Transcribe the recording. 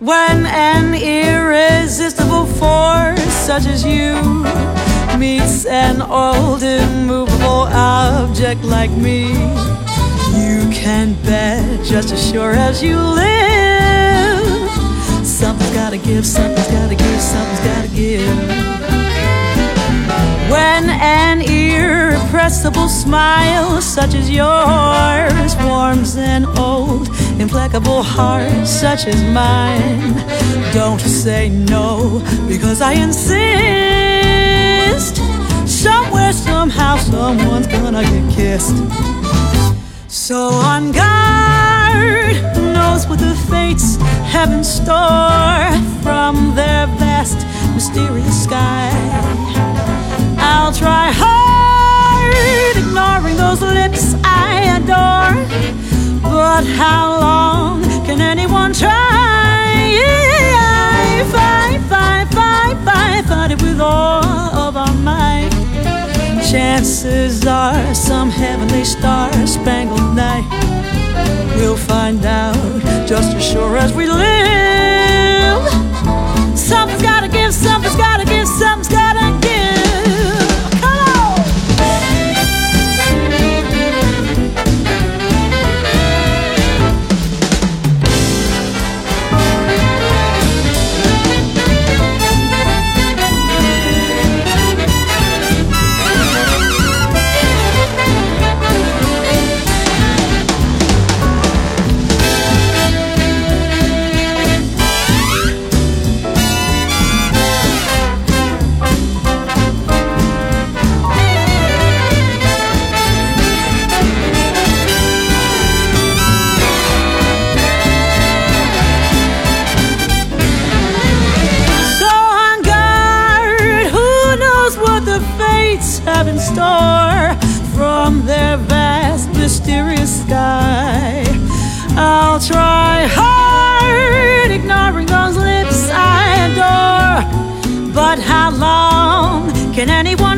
When an irresistible force such as you meets an old immovable object like me, you can bet just as sure as you live. Something's gotta give, something's gotta give, something's gotta give. When an irrepressible smile such as yours warms an old, implacable heart such as mine, don't say no because I insist. Somewhere, somehow, someone's gonna get kissed. So on guard, knows what the fates have in store from their vast, mysterious sky. But how long can anyone try? Fight, fight, fight, fight, fight it with all of our might. Chances are some heavenly star spangled night. We'll find out just as sure as we live. Fates have in store from their vast, mysterious sky? I'll try hard, ignoring those lips I adore. But how long can anyone?